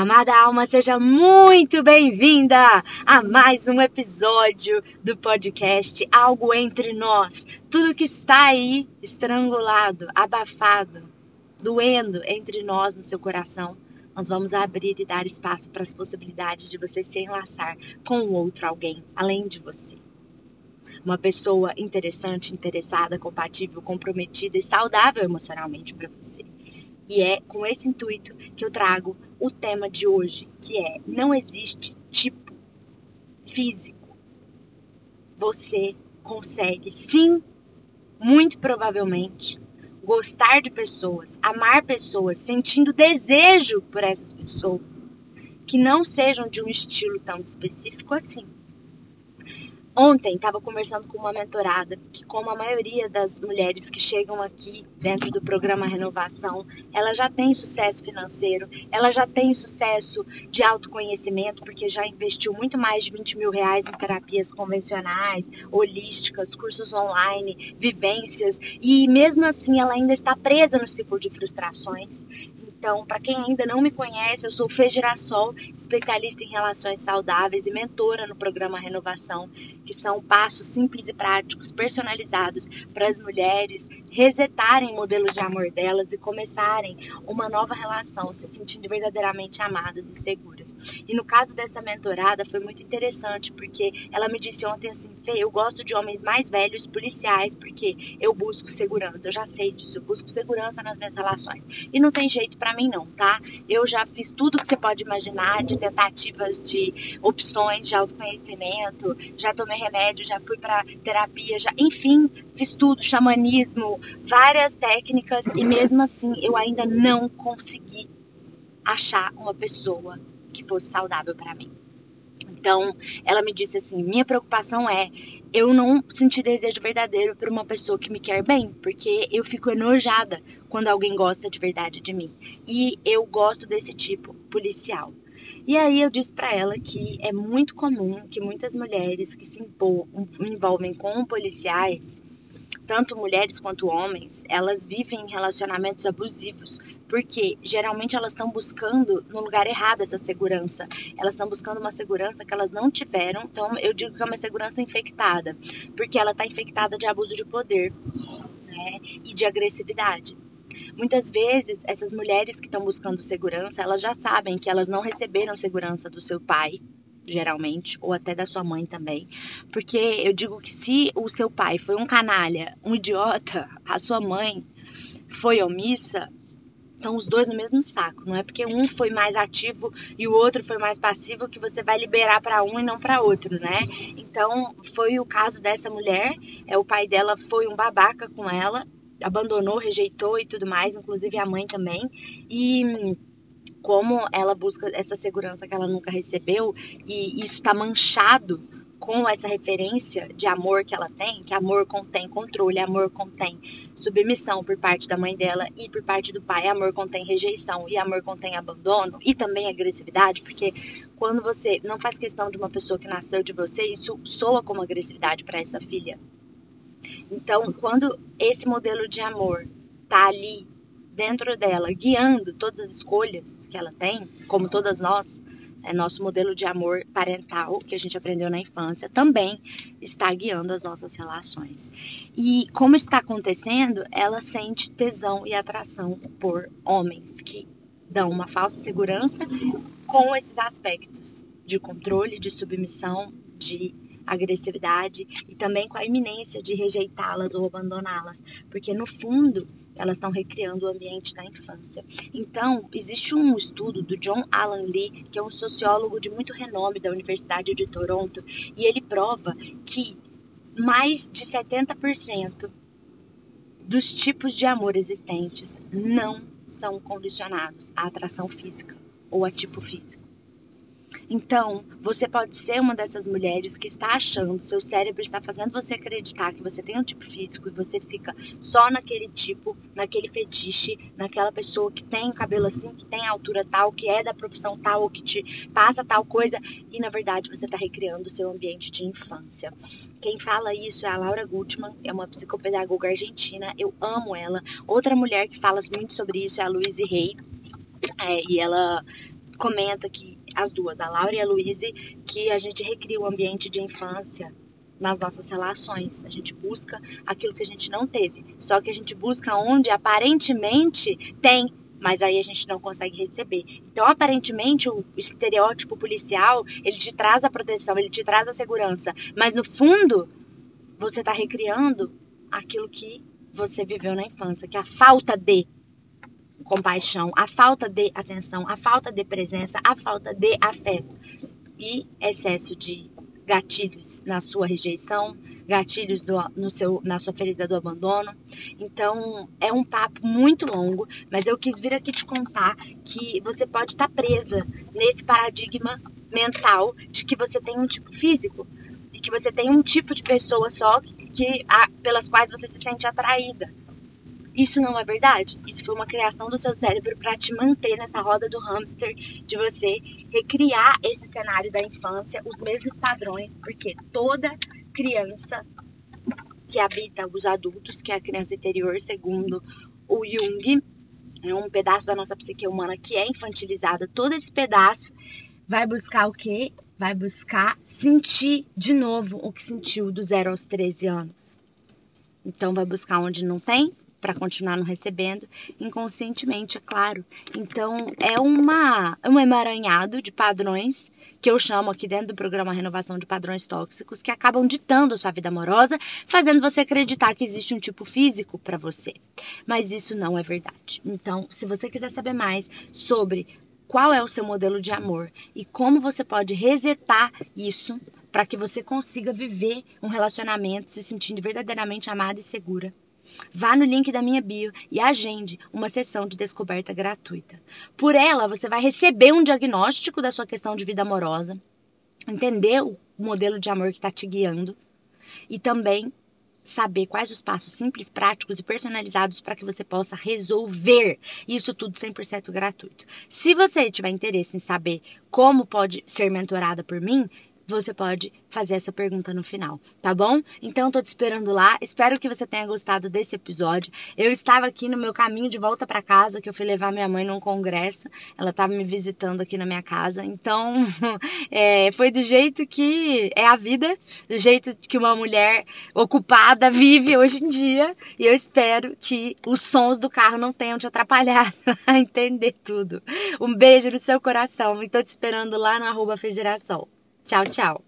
Amada alma, seja muito bem-vinda a mais um episódio do podcast Algo Entre Nós. Tudo que está aí estrangulado, abafado, doendo entre nós no seu coração, nós vamos abrir e dar espaço para as possibilidades de você se enlaçar com outro alguém além de você. Uma pessoa interessante, interessada, compatível, comprometida e saudável emocionalmente para você. E é com esse intuito que eu trago o tema de hoje, que é: não existe tipo físico. Você consegue, sim, muito provavelmente, gostar de pessoas, amar pessoas, sentindo desejo por essas pessoas, que não sejam de um estilo tão específico assim. Ontem estava conversando com uma mentorada que, como a maioria das mulheres que chegam aqui dentro do programa Renovação, ela já tem sucesso financeiro, ela já tem sucesso de autoconhecimento, porque já investiu muito mais de 20 mil reais em terapias convencionais, holísticas, cursos online, vivências, e mesmo assim ela ainda está presa no ciclo de frustrações. Então, para quem ainda não me conhece, eu sou Fê Girassol, especialista em relações saudáveis e mentora no programa Renovação, que são passos simples e práticos, personalizados para as mulheres resetarem o modelo de amor delas e começarem uma nova relação, se sentindo verdadeiramente amadas e seguras. E no caso dessa mentorada foi muito interessante, porque ela me disse ontem assim, Fê, eu gosto de homens mais velhos, policiais, porque eu busco segurança, eu já sei disso, eu busco segurança nas minhas relações. E não tem jeito para mim não, tá? Eu já fiz tudo que você pode imaginar de tentativas de opções de autoconhecimento, já tomei remédio, já fui para terapia, já, enfim, fiz tudo, xamanismo, várias técnicas e mesmo assim eu ainda não consegui achar uma pessoa que fosse saudável para mim. Então, ela me disse assim: minha preocupação é eu não sentir desejo verdadeiro por uma pessoa que me quer bem, porque eu fico enojada quando alguém gosta de verdade de mim. E eu gosto desse tipo policial. E aí eu disse para ela que é muito comum que muitas mulheres que se envolvem com policiais, tanto mulheres quanto homens, elas vivem em relacionamentos abusivos, porque geralmente elas estão buscando no lugar errado essa segurança. Elas estão buscando uma segurança que elas não tiveram, então eu digo que é uma segurança infectada, porque ela está infectada de abuso de poder né, e de agressividade. Muitas vezes, essas mulheres que estão buscando segurança, elas já sabem que elas não receberam segurança do seu pai, geralmente, ou até da sua mãe também. Porque eu digo que se o seu pai foi um canalha, um idiota, a sua mãe foi omissa, estão os dois no mesmo saco. Não é porque um foi mais ativo e o outro foi mais passivo que você vai liberar para um e não para outro, né? Então, foi o caso dessa mulher. É o pai dela foi um babaca com ela, abandonou, rejeitou e tudo mais, inclusive a mãe também. E como ela busca essa segurança que ela nunca recebeu e isso está manchado com essa referência de amor que ela tem, que amor contém controle, amor contém submissão por parte da mãe dela e por parte do pai, amor contém rejeição e amor contém abandono e também agressividade, porque quando você não faz questão de uma pessoa que nasceu de você, isso soa como agressividade para essa filha. Então, quando esse modelo de amor tá ali dentro dela, guiando todas as escolhas que ela tem, como todas nós, é nosso modelo de amor parental que a gente aprendeu na infância também está guiando as nossas relações. E como está acontecendo, ela sente tesão e atração por homens que dão uma falsa segurança com esses aspectos de controle, de submissão, de agressividade e também com a iminência de rejeitá-las ou abandoná-las, porque no fundo elas estão recriando o ambiente da infância. Então, existe um estudo do John Alan Lee, que é um sociólogo de muito renome da Universidade de Toronto, e ele prova que mais de 70% dos tipos de amor existentes não são condicionados à atração física ou a tipo físico. Então, você pode ser uma dessas mulheres que está achando, seu cérebro está fazendo você acreditar que você tem um tipo físico e você fica só naquele tipo, naquele fetiche, naquela pessoa que tem cabelo assim, que tem altura tal, que é da profissão tal, ou que te passa tal coisa, e na verdade você está recriando o seu ambiente de infância. Quem fala isso é a Laura Gutman, é uma psicopedagoga argentina, eu amo ela. Outra mulher que fala muito sobre isso é a Louise Hay, é, e ela comenta que as duas, a Laura e a Luíse, que a gente recria o ambiente de infância nas nossas relações. A gente busca aquilo que a gente não teve. Só que a gente busca onde aparentemente tem, mas aí a gente não consegue receber. Então, aparentemente, o estereótipo policial, ele te traz a proteção, ele te traz a segurança, mas no fundo, você está recriando aquilo que você viveu na infância, que é a falta de compaixão, a falta de atenção, a falta de presença, a falta de afeto e excesso de gatilhos na sua rejeição, gatilhos do, no seu, na sua ferida do abandono. Então, é um papo muito longo, mas eu quis vir aqui te contar que você pode estar presa nesse paradigma mental de que você tem um tipo físico e que você tem um tipo de pessoa só que a, pelas quais você se sente atraída. Isso não é verdade. Isso foi uma criação do seu cérebro para te manter nessa roda do hamster, de você recriar esse cenário da infância, os mesmos padrões, porque toda criança que habita os adultos, que é a criança interior, segundo o Jung, é um pedaço da nossa psique humana que é infantilizada, todo esse pedaço vai buscar o quê? Vai buscar sentir de novo o que sentiu do zero aos 13 anos. Então vai buscar onde não tem, para continuar não recebendo, inconscientemente, é claro. Então, é uma, um emaranhado de padrões que eu chamo aqui dentro do programa Renovação de Padrões Tóxicos, que acabam ditando a sua vida amorosa, fazendo você acreditar que existe um tipo físico para você. Mas isso não é verdade. Então, se você quiser saber mais sobre qual é o seu modelo de amor e como você pode resetar isso para que você consiga viver um relacionamento se sentindo verdadeiramente amada e segura Vá no link da minha bio e agende uma sessão de descoberta gratuita. Por ela, você vai receber um diagnóstico da sua questão de vida amorosa, entender o modelo de amor que está te guiando e também saber quais os passos simples, práticos e personalizados para que você possa resolver isso tudo 100% gratuito. Se você tiver interesse em saber como pode ser mentorada por mim, você pode fazer essa pergunta no final, tá bom? Então tô te esperando lá. Espero que você tenha gostado desse episódio. Eu estava aqui no meu caminho de volta para casa, que eu fui levar minha mãe num congresso. Ela estava me visitando aqui na minha casa. Então, é, foi do jeito que é a vida, do jeito que uma mulher ocupada vive hoje em dia. E eu espero que os sons do carro não tenham te atrapalhado a entender tudo. Um beijo no seu coração e tô te esperando lá no arroba Federação. Tchau, tchau.